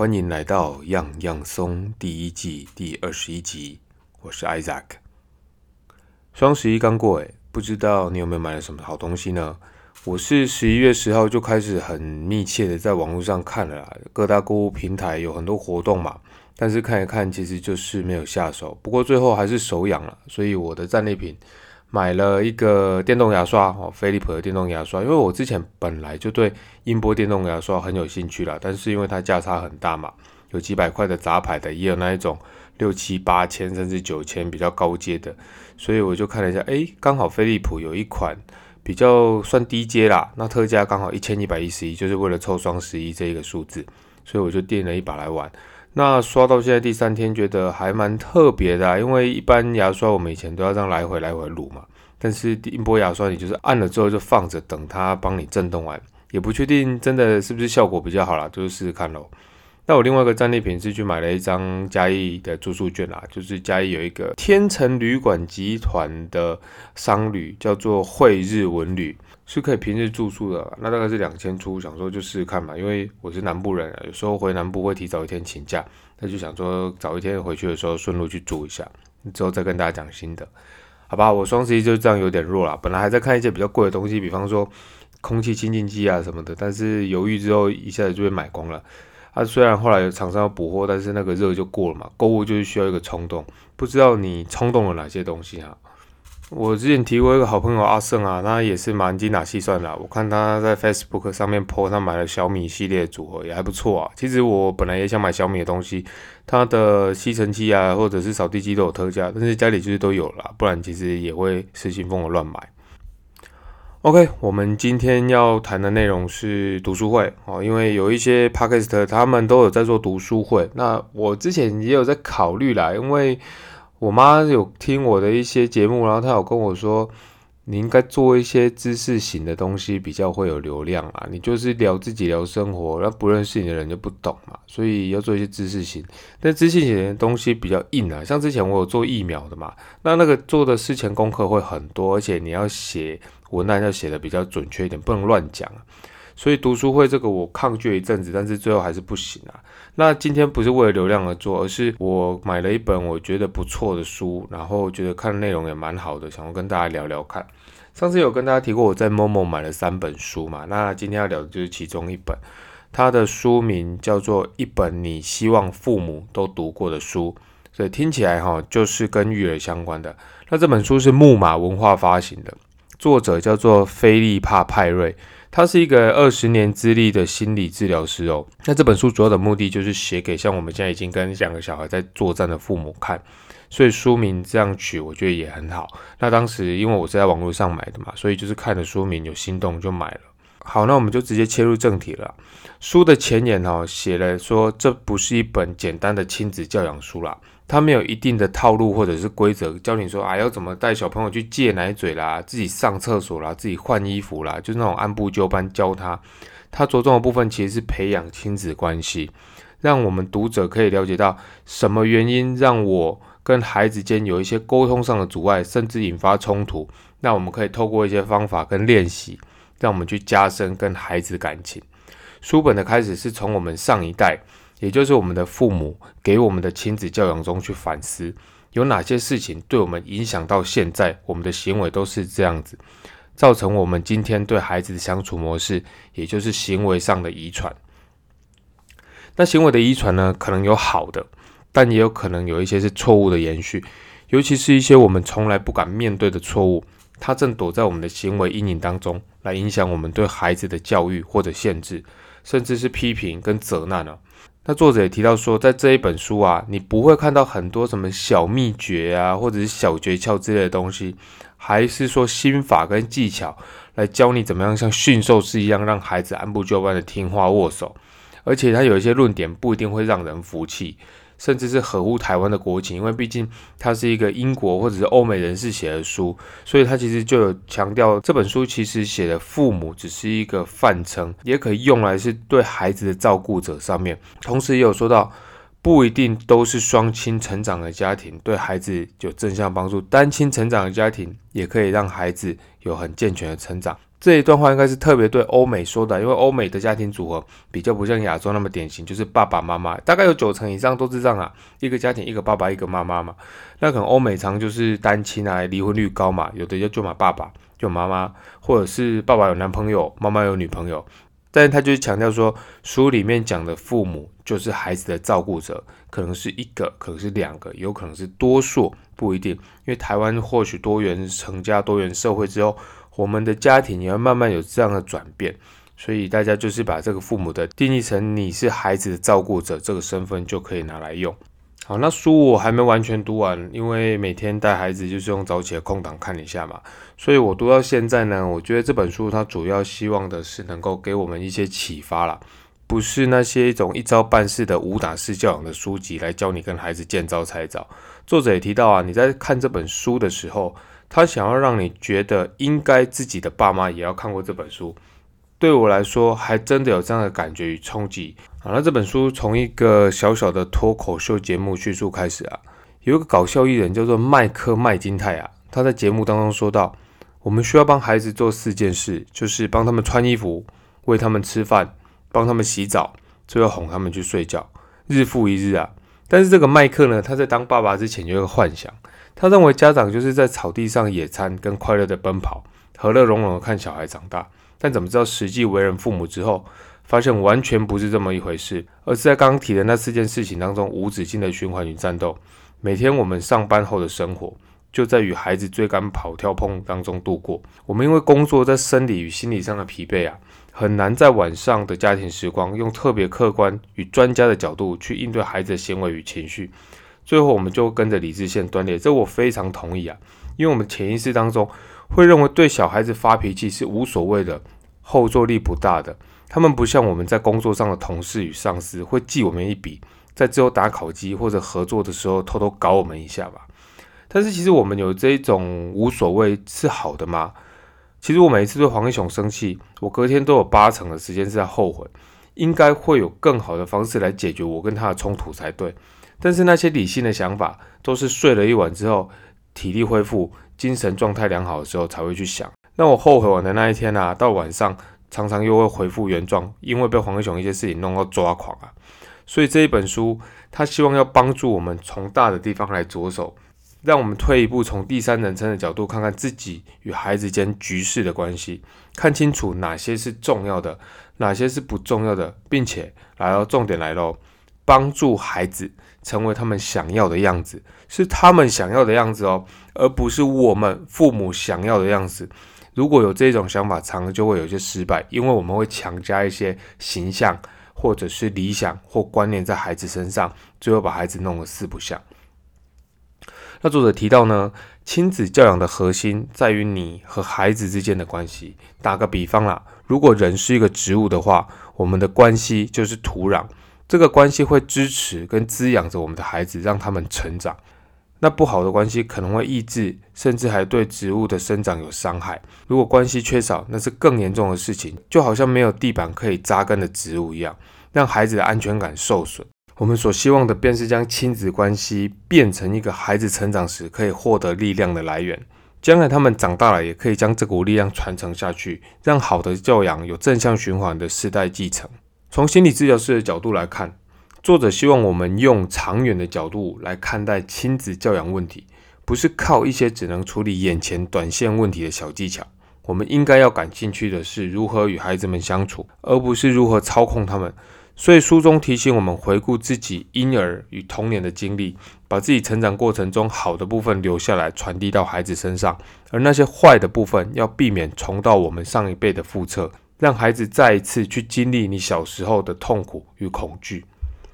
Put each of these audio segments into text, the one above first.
欢迎来到《样样松》第一季第二十一集，我是 Isaac。双十一刚过，诶，不知道你有没有买了什么好东西呢？我是十一月十号就开始很密切的在网络上看了，各大购物平台有很多活动嘛，但是看一看其实就是没有下手。不过最后还是手痒了，所以我的战利品。买了一个电动牙刷哦，飞利浦的电动牙刷，因为我之前本来就对音波电动牙刷很有兴趣啦，但是因为它价差很大嘛，有几百块的杂牌的，也有那一种六七八千甚至九千比较高阶的，所以我就看了一下，诶，刚好飞利浦有一款比较算低阶啦，那特价刚好一千一百一十一，就是为了凑双十一这一个数字，所以我就订了一把来玩。那刷到现在第三天，觉得还蛮特别的，啊因为一般牙刷我们以前都要这样来回来回撸嘛，但是音波牙刷你就是按了之后就放着，等它帮你震动完，也不确定真的是不是效果比较好啦，就是试试看喽。那我另外一个战利品是去买了一张嘉义的住宿券啦，就是嘉义有一个天成旅馆集团的商旅，叫做惠日文旅，是可以平日住宿的。那大概是两千出，想说就试试看嘛，因为我是南部人，有时候回南部会提早一天请假，那就想说早一天回去的时候顺路去住一下，之后再跟大家讲心得，好吧？我双十一就这样有点弱了，本来还在看一些比较贵的东西，比方说空气清净机啊什么的，但是犹豫之后一下子就被买光了。啊，虽然后来厂商要补货，但是那个热就过了嘛。购物就是需要一个冲动，不知道你冲动了哪些东西啊？我之前提过一个好朋友阿胜啊，他也是蛮精打细算的。我看他在 Facebook 上面 po 他买了小米系列组合，也还不错啊。其实我本来也想买小米的东西，它的吸尘器啊，或者是扫地机都有特价，但是家里就是都有了，不然其实也会失心疯的乱买。OK，我们今天要谈的内容是读书会哦，因为有一些 Podcast 他们都有在做读书会。那我之前也有在考虑啦，因为我妈有听我的一些节目，然后她有跟我说。你应该做一些知识型的东西，比较会有流量啊。你就是聊自己聊生活，那不认识你的人就不懂嘛。所以要做一些知识型。但知识型的东西比较硬啊，像之前我有做疫苗的嘛，那那个做的事前功课会很多，而且你要写文案要写的比较准确一点，不能乱讲。所以读书会这个我抗拒一阵子，但是最后还是不行啊。那今天不是为了流量而做，而是我买了一本我觉得不错的书，然后觉得看内容也蛮好的，想要跟大家聊聊看。上次有跟大家提过我在某某买了三本书嘛，那今天要聊的就是其中一本，它的书名叫做《一本你希望父母都读过的书》，所以听起来哈就是跟育儿相关的。那这本书是木马文化发行的，作者叫做菲利帕派瑞。他是一个二十年资历的心理治疗师哦。那这本书主要的目的就是写给像我们现在已经跟两个小孩在作战的父母看，所以书名这样取，我觉得也很好。那当时因为我是在网络上买的嘛，所以就是看了书名有心动就买了。好，那我们就直接切入正题了。书的前言哦，写了说这不是一本简单的亲子教养书啦。他没有一定的套路或者是规则教你说啊要怎么带小朋友去戒奶嘴啦，自己上厕所啦，自己换衣服啦，就那种按部就班教他。他着重的部分其实是培养亲子关系，让我们读者可以了解到什么原因让我跟孩子间有一些沟通上的阻碍，甚至引发冲突。那我们可以透过一些方法跟练习，让我们去加深跟孩子感情。书本的开始是从我们上一代。也就是我们的父母给我们的亲子教养中去反思，有哪些事情对我们影响到现在，我们的行为都是这样子，造成我们今天对孩子的相处模式，也就是行为上的遗传。那行为的遗传呢，可能有好的，但也有可能有一些是错误的延续，尤其是一些我们从来不敢面对的错误，它正躲在我们的行为阴影当中，来影响我们对孩子的教育或者限制，甚至是批评跟责难呢。那作者也提到说，在这一本书啊，你不会看到很多什么小秘诀啊，或者是小诀窍之类的东西，还是说心法跟技巧来教你怎么样像驯兽师一样，让孩子按部就班的听话握手，而且他有一些论点不一定会让人服气。甚至是合乎台湾的国情，因为毕竟它是一个英国或者是欧美人士写的书，所以他其实就有强调这本书其实写的父母只是一个范称，也可以用来是对孩子的照顾者上面。同时也有说到，不一定都是双亲成长的家庭对孩子有正向帮助，单亲成长的家庭也可以让孩子有很健全的成长。这一段话应该是特别对欧美说的，因为欧美的家庭组合比较不像亚洲那么典型，就是爸爸妈妈，大概有九成以上都是这样啊，一个家庭一个爸爸一个妈妈嘛。那可能欧美常就是单亲啊，离婚率高嘛，有的就就买爸爸就妈妈，或者是爸爸有男朋友，妈妈有女朋友。但是他就是强调说，书里面讲的父母就是孩子的照顾者，可能是一个，可能是两个，有可能是多数，不一定。因为台湾或许多元成家、多元社会之后，我们的家庭也会慢慢有这样的转变，所以大家就是把这个父母的定义成你是孩子的照顾者这个身份就可以拿来用。好，那书我还没完全读完，因为每天带孩子就是用早起的空档看一下嘛，所以我读到现在呢，我觉得这本书它主要希望的是能够给我们一些启发啦，不是那些一种一招半式的武打式教养的书籍来教你跟孩子见招拆招。作者也提到啊，你在看这本书的时候，他想要让你觉得应该自己的爸妈也要看过这本书。对我来说，还真的有这样的感觉与冲击。好，那这本书从一个小小的脱口秀节目叙述开始啊，有一个搞笑艺人叫做麦克麦金泰啊，他在节目当中说到，我们需要帮孩子做四件事，就是帮他们穿衣服、喂他们吃饭、帮他们洗澡，最后哄他们去睡觉，日复一日啊。但是这个麦克呢，他在当爸爸之前就有一个幻想，他认为家长就是在草地上野餐，跟快乐的奔跑，和乐融融的看小孩长大。但怎么知道实际为人父母之后，发现完全不是这么一回事，而是在刚刚提的那四件事情当中无止境的循环与战斗。每天我们上班后的生活，就在与孩子追赶、跑、跳、碰当中度过。我们因为工作在生理与心理上的疲惫啊，很难在晚上的家庭时光用特别客观与专家的角度去应对孩子的行为与情绪。最后我们就跟着理智线断裂，这我非常同意啊，因为我们潜意识当中。会认为对小孩子发脾气是无所谓的，后坐力不大的。他们不像我们在工作上的同事与上司会记我们一笔，在之后打考绩或者合作的时候偷偷搞我们一下吧。但是其实我们有这种无所谓是好的吗？其实我每一次对黄一雄生气，我隔天都有八成的时间是在后悔，应该会有更好的方式来解决我跟他的冲突才对。但是那些理性的想法，都是睡了一晚之后，体力恢复。精神状态良好的时候才会去想。那我后悔完的那一天啊，到晚上常常又会恢复原状，因为被黄英雄一些事情弄到抓狂啊。所以这一本书，他希望要帮助我们从大的地方来着手，让我们退一步，从第三人称的角度看看自己与孩子间局势的关系，看清楚哪些是重要的，哪些是不重要的，并且来到重点来喽，帮助孩子。成为他们想要的样子，是他们想要的样子哦，而不是我们父母想要的样子。如果有这种想法，常常就会有些失败，因为我们会强加一些形象或者是理想或观念在孩子身上，最后把孩子弄得四不像。那作者提到呢，亲子教养的核心在于你和孩子之间的关系。打个比方啦，如果人是一个植物的话，我们的关系就是土壤。这个关系会支持跟滋养着我们的孩子，让他们成长。那不好的关系可能会抑制，甚至还对植物的生长有伤害。如果关系缺少，那是更严重的事情，就好像没有地板可以扎根的植物一样，让孩子的安全感受损。我们所希望的，便是将亲子关系变成一个孩子成长时可以获得力量的来源。将来他们长大了，也可以将这股力量传承下去，让好的教养有正向循环的世代继承。从心理治疗师的角度来看，作者希望我们用长远的角度来看待亲子教养问题，不是靠一些只能处理眼前短线问题的小技巧。我们应该要感兴趣的是如何与孩子们相处，而不是如何操控他们。所以书中提醒我们回顾自己婴儿与童年的经历，把自己成长过程中好的部分留下来，传递到孩子身上，而那些坏的部分要避免重蹈我们上一辈的覆辙。让孩子再一次去经历你小时候的痛苦与恐惧。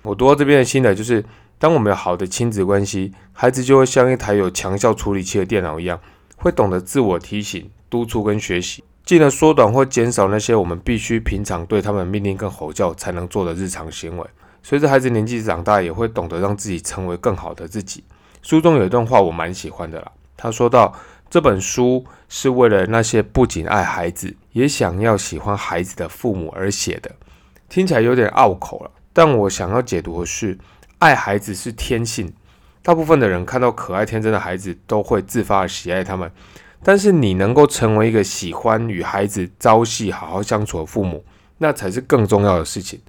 我读到这边的心得就是，当我们有好的亲子关系，孩子就会像一台有强效处理器的电脑一样，会懂得自我提醒、督促跟学习，进而缩短或减少那些我们必须平常对他们命令跟吼叫才能做的日常行为。随着孩子年纪长大，也会懂得让自己成为更好的自己。书中有一段话我蛮喜欢的啦，他说到。这本书是为了那些不仅爱孩子，也想要喜欢孩子的父母而写的，听起来有点拗口了。但我想要解读的是，爱孩子是天性，大部分的人看到可爱天真的孩子都会自发的喜爱他们，但是你能够成为一个喜欢与孩子朝夕好好相处的父母，那才是更重要的事情。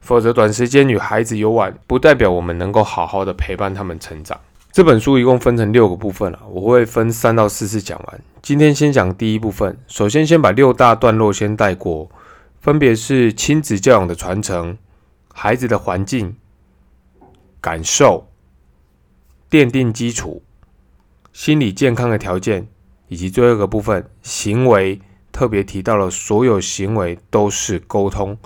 否则，短时间与孩子游玩，不代表我们能够好好的陪伴他们成长。这本书一共分成六个部分啊，我会分三到四次讲完。今天先讲第一部分，首先先把六大段落先带过，分别是亲子教养的传承、孩子的环境、感受、奠定基础、心理健康的条件，以及最后一个部分行为，特别提到了所有行为都是沟通。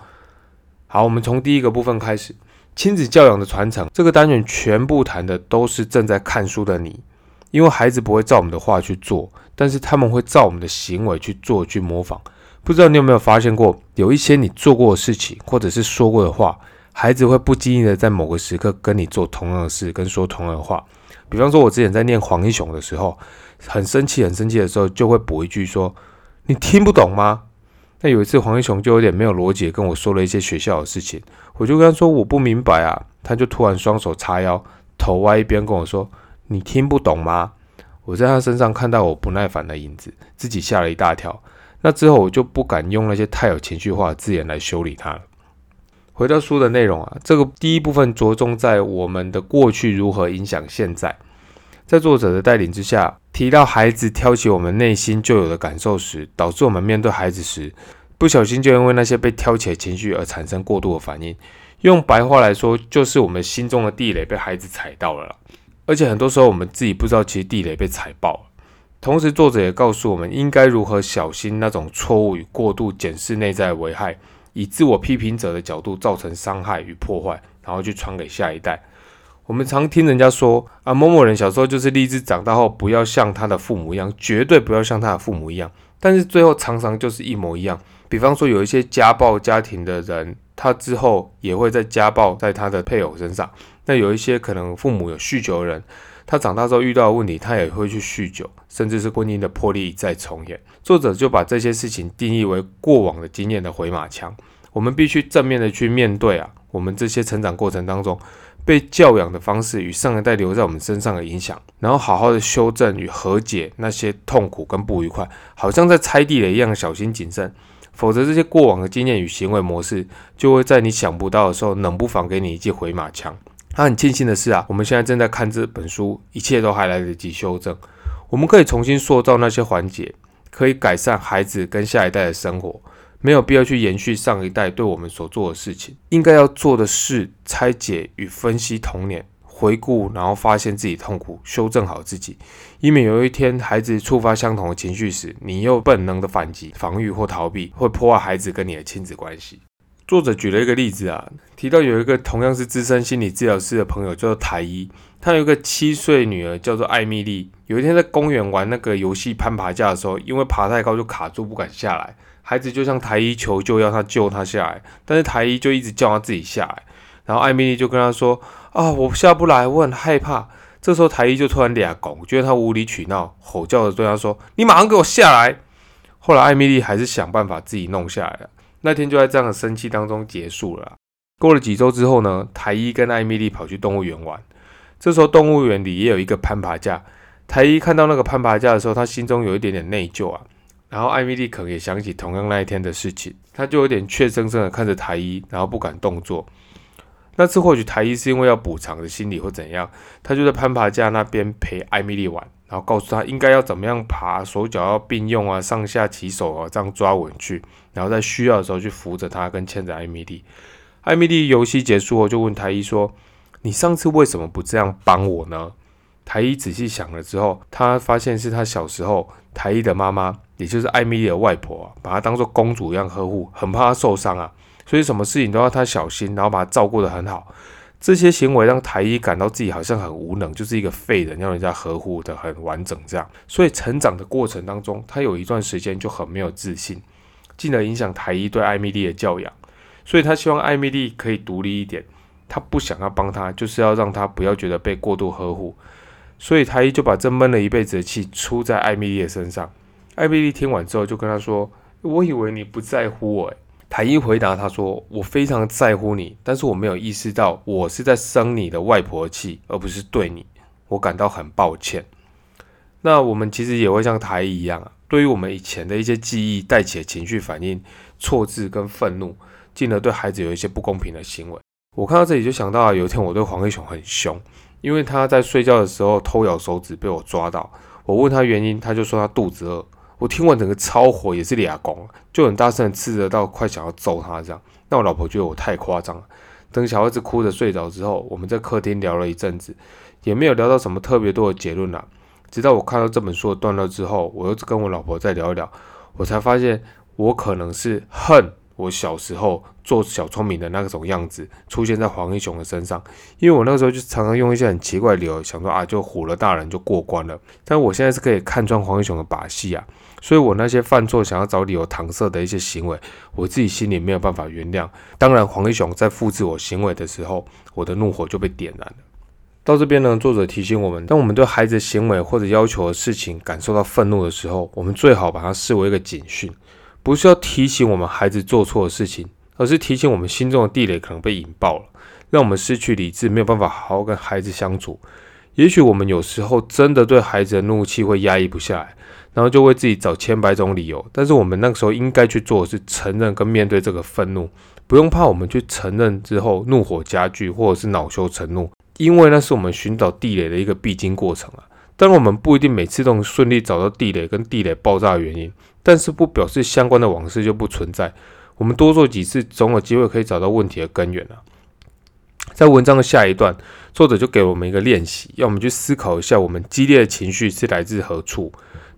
好，我们从第一个部分开始，亲子教养的传承。这个单元全部谈的都是正在看书的你，因为孩子不会照我们的话去做，但是他们会照我们的行为去做、去模仿。不知道你有没有发现过，有一些你做过的事情，或者是说过的话，孩子会不经意的在某个时刻跟你做同样的事，跟说同样的话。比方说，我之前在念黄一雄的时候，很生气、很生气的时候，就会补一句说：“你听不懂吗？”那有一次，黄一雄就有点没有逻辑，跟我说了一些学校的事情。我就跟他说我不明白啊，他就突然双手叉腰，头歪一边跟我说：“你听不懂吗？”我在他身上看到我不耐烦的影子，自己吓了一大跳。那之后我就不敢用那些太有情绪化的字眼来修理他了。回到书的内容啊，这个第一部分着重在我们的过去如何影响现在。在作者的带领之下，提到孩子挑起我们内心就有的感受时，导致我们面对孩子时，不小心就因为那些被挑起的情绪而产生过度的反应。用白话来说，就是我们心中的地雷被孩子踩到了。而且很多时候我们自己不知道，其实地雷被踩爆了。同时，作者也告诉我们应该如何小心那种错误与过度检视内在的危害，以自我批评者的角度造成伤害与破坏，然后去传给下一代。我们常听人家说啊，某某人小时候就是立志长大后不要像他的父母一样，绝对不要像他的父母一样。但是最后常常就是一模一样。比方说有一些家暴家庭的人，他之后也会在家暴在他的配偶身上。那有一些可能父母有酗酒的人，他长大之后遇到的问题，他也会去酗酒，甚至是婚姻的破裂再重演。作者就把这些事情定义为过往的经验的回马枪。我们必须正面的去面对啊，我们这些成长过程当中。被教养的方式与上一代留在我们身上的影响，然后好好的修正与和解那些痛苦跟不愉快，好像在拆地雷一样小心谨慎，否则这些过往的经验与行为模式就会在你想不到的时候，冷不防给你一记回马枪。他很庆幸的是啊，我们现在正在看这本书，一切都还来得及修正，我们可以重新塑造那些环节，可以改善孩子跟下一代的生活。没有必要去延续上一代对我们所做的事情，应该要做的是拆解与分析童年，回顾，然后发现自己痛苦，修正好自己，以免有一天孩子触发相同的情绪时，你又本能的反击、防御或逃避，会破坏孩子跟你的亲子关系。作者举了一个例子啊，提到有一个同样是资深心理治疗师的朋友叫做台一，他有一个七岁女儿叫做艾米丽。有一天在公园玩那个游戏攀爬架的时候，因为爬太高就卡住不敢下来。孩子就向台一求救，要他救他下来，但是台一就一直叫他自己下来。然后艾米丽就跟他说：“啊，我下不来，我很害怕。”这时候台一就突然俩拱，觉得他无理取闹，吼叫的对他说：“你马上给我下来！”后来艾米丽还是想办法自己弄下来了。那天就在这样的生气当中结束了。过了几周之后呢，台一跟艾米丽跑去动物园玩。这时候动物园里也有一个攀爬架。台一看到那个攀爬架的时候，他心中有一点点内疚啊。然后艾米丽可能也想起同样那一天的事情，她就有点怯生生的看着台一，然后不敢动作。那次或许台一是因为要补偿的心理或怎样，他就在攀爬架那边陪艾米丽玩，然后告诉她应该要怎么样爬，手脚要并用啊，上下起手啊，这样抓稳去，然后在需要的时候去扶着她跟牵着艾米丽。艾米丽游戏结束后就问台一说：“你上次为什么不这样帮我呢？”台一仔细想了之后，他发现是他小时候台一的妈妈。也就是艾米丽的外婆啊，把她当做公主一样呵护，很怕她受伤啊，所以什么事情都要她小心，然后把她照顾得很好。这些行为让台一感到自己好像很无能，就是一个废人，要人家呵护的很完整这样。所以成长的过程当中，他有一段时间就很没有自信，进而影响台一对艾米丽的教养。所以他希望艾米丽可以独立一点，他不想要帮他，就是要让他不要觉得被过度呵护。所以台一就把这闷了一辈子的气出在艾米丽的身上。艾米丽听完之后就跟他说：“我以为你不在乎我。”台一回答他说：“我非常在乎你，但是我没有意识到我是在生你的外婆气，而不是对你。我感到很抱歉。”那我们其实也会像台一一样，对于我们以前的一些记忆带起的情绪反应、错字跟愤怒，进而对孩子有一些不公平的行为。我看到这里就想到，有一天我对黄黑熊很凶，因为他在睡觉的时候偷咬手指被我抓到，我问他原因，他就说他肚子饿。我听完整个超火，也是俩公，就很大声斥责到快想要揍他这样。那我老婆觉得我太夸张了。等小孩子哭着睡着之后，我们在客厅聊了一阵子，也没有聊到什么特别多的结论啦。直到我看到这本书的段落之后，我又跟我老婆再聊一聊，我才发现我可能是恨我小时候做小聪明的那种样子出现在黄英雄的身上，因为我那个时候就常常用一些很奇怪的理由，想说啊就唬了大人就过关了。但我现在是可以看穿黄英雄的把戏啊，所以我那些犯错想要找理由搪塞的一些行为，我自己心里没有办法原谅。当然，黄英雄在复制我行为的时候，我的怒火就被点燃了。到这边呢，作者提醒我们：当我们对孩子行为或者要求的事情感受到愤怒的时候，我们最好把它视为一个警讯，不是要提醒我们孩子做错的事情，而是提醒我们心中的地雷可能被引爆了，让我们失去理智，没有办法好好跟孩子相处。也许我们有时候真的对孩子的怒气会压抑不下来，然后就为自己找千百种理由。但是我们那个时候应该去做的是承认跟面对这个愤怒，不用怕我们去承认之后怒火加剧，或者是恼羞成怒。因为那是我们寻找地雷的一个必经过程啊。当然，我们不一定每次都能顺利找到地雷跟地雷爆炸的原因，但是不表示相关的往事就不存在。我们多做几次，总有机会可以找到问题的根源啊。在文章的下一段，作者就给我们一个练习，要我们去思考一下，我们激烈的情绪是来自何处。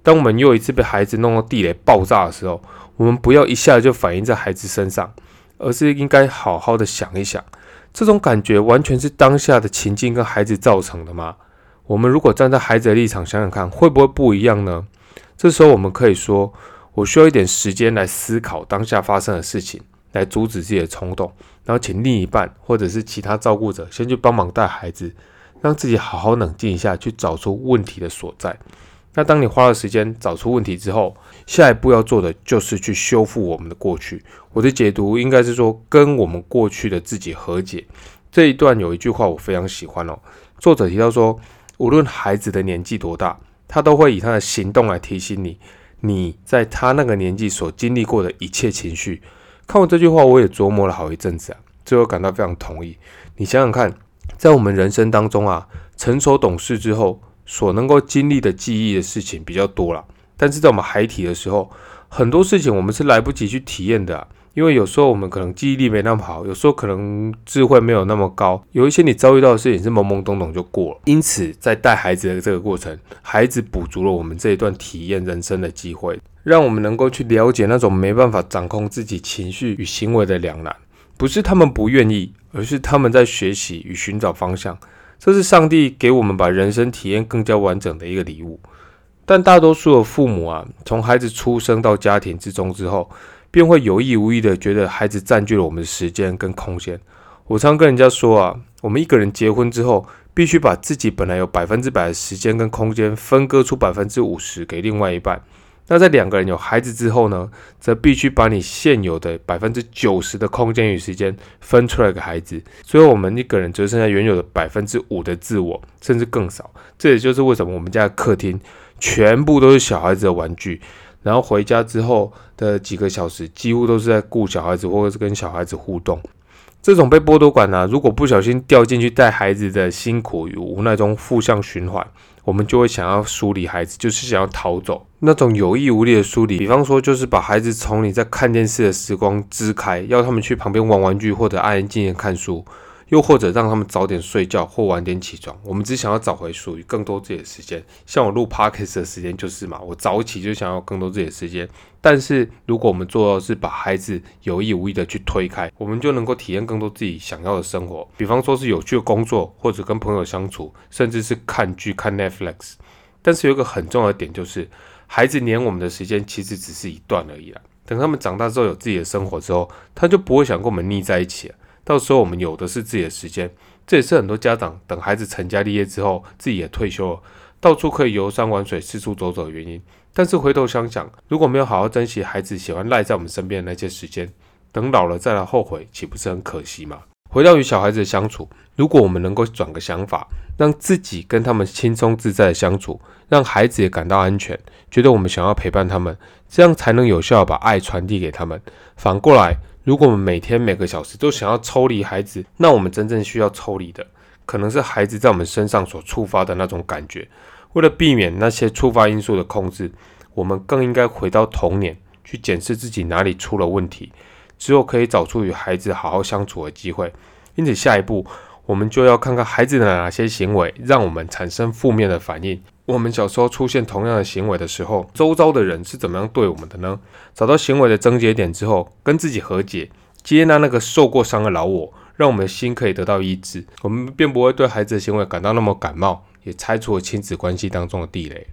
当我们又一次被孩子弄到地雷爆炸的时候，我们不要一下就反映在孩子身上，而是应该好好的想一想。这种感觉完全是当下的情境跟孩子造成的吗？我们如果站在孩子的立场想想看，会不会不一样呢？这时候我们可以说，我需要一点时间来思考当下发生的事情，来阻止自己的冲动，然后请另一半或者是其他照顾者先去帮忙带孩子，让自己好好冷静一下，去找出问题的所在。那当你花了时间找出问题之后，下一步要做的就是去修复我们的过去。我的解读应该是说，跟我们过去的自己和解。这一段有一句话我非常喜欢哦，作者提到说，无论孩子的年纪多大，他都会以他的行动来提醒你，你在他那个年纪所经历过的一切情绪。看完这句话，我也琢磨了好一阵子啊，最后感到非常同意。你想想看，在我们人生当中啊，成熟懂事之后。所能够经历的记忆的事情比较多了，但是在我们孩提的时候，很多事情我们是来不及去体验的，因为有时候我们可能记忆力没那么好，有时候可能智慧没有那么高，有一些你遭遇到的事情是懵懵懂懂就过了。因此，在带孩子的这个过程，孩子补足了我们这一段体验人生的机会，让我们能够去了解那种没办法掌控自己情绪与行为的两难，不是他们不愿意，而是他们在学习与寻找方向。这是上帝给我们把人生体验更加完整的一个礼物，但大多数的父母啊，从孩子出生到家庭之中之后，便会有意无意的觉得孩子占据了我们的时间跟空间。我常跟人家说啊，我们一个人结婚之后，必须把自己本来有百分之百的时间跟空间分割出百分之五十给另外一半。那在两个人有孩子之后呢，则必须把你现有的百分之九十的空间与时间分出来给孩子，所以我们一个人只剩下原有的百分之五的自我，甚至更少。这也就是为什么我们家的客厅全部都是小孩子的玩具，然后回家之后的几个小时几乎都是在顾小孩子或者是跟小孩子互动。这种被剥夺感呢，如果不小心掉进去带孩子的辛苦与无奈中负向循环。我们就会想要疏离孩子，就是想要逃走。那种有意无力的疏离，比方说，就是把孩子从你在看电视的时光支开，要他们去旁边玩玩具，或者安安静静看书。又或者让他们早点睡觉或晚点起床，我们只想要找回属于更多自己的时间。像我录 podcast 的时间就是嘛，我早起就想要更多自己的时间。但是如果我们做到是把孩子有意无意的去推开，我们就能够体验更多自己想要的生活。比方说是有趣的工作，或者跟朋友相处，甚至是看剧看 Netflix。但是有一个很重要的点就是，孩子黏我们的时间其实只是一段而已啦。等他们长大之后有自己的生活之后，他就不会想跟我们腻在一起了。到时候我们有的是自己的时间，这也是很多家长等孩子成家立业之后，自己也退休了，到处可以游山玩水、四处走走的原因。但是回头想想，如果没有好好珍惜孩子喜欢赖在我们身边的那些时间，等老了再来后悔，岂不是很可惜吗？回到与小孩子的相处，如果我们能够转个想法，让自己跟他们轻松自在的相处，让孩子也感到安全，觉得我们想要陪伴他们，这样才能有效把爱传递给他们。反过来，如果我们每天每个小时都想要抽离孩子，那我们真正需要抽离的，可能是孩子在我们身上所触发的那种感觉。为了避免那些触发因素的控制，我们更应该回到童年，去检视自己哪里出了问题，之后可以找出与孩子好好相处的机会。因此，下一步我们就要看看孩子的哪些行为让我们产生负面的反应。我们小时候出现同样的行为的时候，周遭的人是怎么样对我们的呢？找到行为的症结点之后，跟自己和解，接纳那个受过伤的老我，让我们的心可以得到医治，我们便不会对孩子的行为感到那么感冒。也拆除了亲子关系当中的地雷。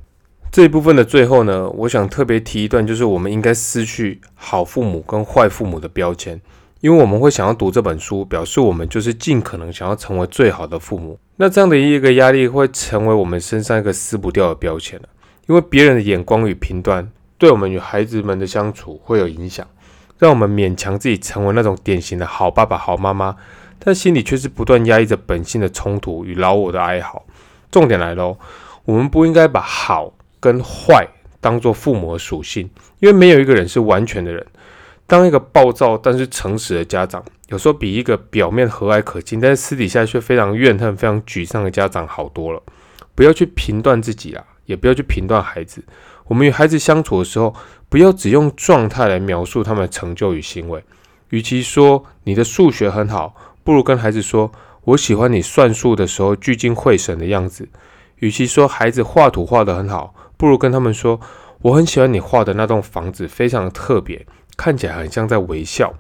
这一部分的最后呢，我想特别提一段，就是我们应该失去好父母跟坏父母的标签，因为我们会想要读这本书，表示我们就是尽可能想要成为最好的父母。那这样的一个压力会成为我们身上一个撕不掉的标签了，因为别人的眼光与评断对我们与孩子们的相处会有影响，让我们勉强自己成为那种典型的好爸爸、好妈妈，但心里却是不断压抑着本性的冲突与老我的哀嚎。重点来喽，我们不应该把好跟坏当做父母的属性，因为没有一个人是完全的人。当一个暴躁但是诚实的家长，有时候比一个表面和蔼可亲，但是私底下却非常怨恨、非常沮丧的家长好多了。不要去评断自己啦，也不要去评断孩子。我们与孩子相处的时候，不要只用状态来描述他们的成就与行为。与其说你的数学很好，不如跟孩子说。我喜欢你算数的时候聚精会神的样子。与其说孩子画图画得很好，不如跟他们说，我很喜欢你画的那栋房子，非常特别，看起来很像在微笑。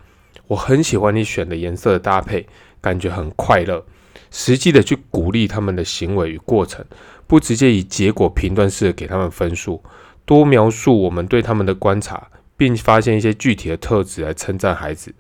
我很喜欢你选的颜色的搭配，感觉很快乐。实际的去鼓励他们的行为与过程，不直接以结果评断式给他们分数，多描述我们对他们的观察，并发现一些具体的特质来称赞孩子。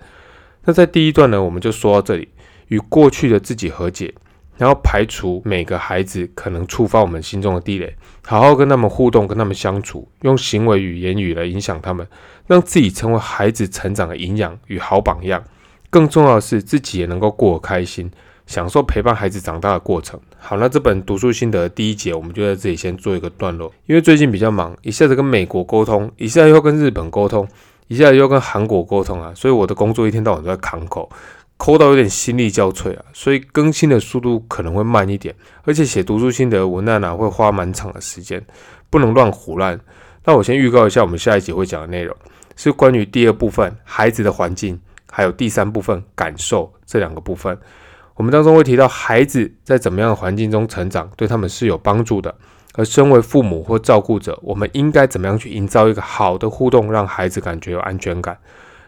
那在第一段呢，我们就说到这里。与过去的自己和解，然后排除每个孩子可能触发我们心中的地雷，好好跟他们互动，跟他们相处，用行为与言语来影响他们，让自己成为孩子成长的营养与好榜样。更重要的是，自己也能够过得开心，享受陪伴孩子长大的过程。好，那这本读书心得第一节，我们就在这里先做一个段落。因为最近比较忙，一下子跟美国沟通，一下又跟日本沟通，一下又跟韩国沟通啊，所以我的工作一天到晚都在扛口。抠到有点心力交瘁啊，所以更新的速度可能会慢一点，而且写读书心得文案呢会花蛮长的时间，不能乱胡乱。那我先预告一下，我们下一集会讲的内容是关于第二部分孩子的环境，还有第三部分感受这两个部分。我们当中会提到孩子在怎么样的环境中成长，对他们是有帮助的。而身为父母或照顾者，我们应该怎么样去营造一个好的互动，让孩子感觉有安全感。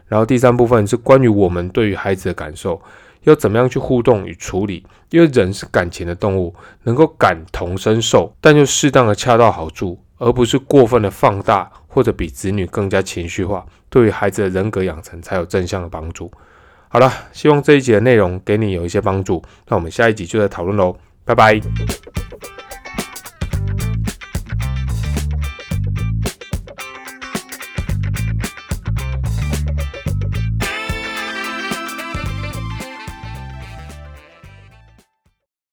然后第三部分是关于我们对于孩子的感受，要怎么样去互动与处理？因为人是感情的动物，能够感同身受，但又适当的恰到好处，而不是过分的放大或者比子女更加情绪化，对于孩子的人格养成才有正向的帮助。好了，希望这一集的内容给你有一些帮助，那我们下一集就在讨论喽，拜拜。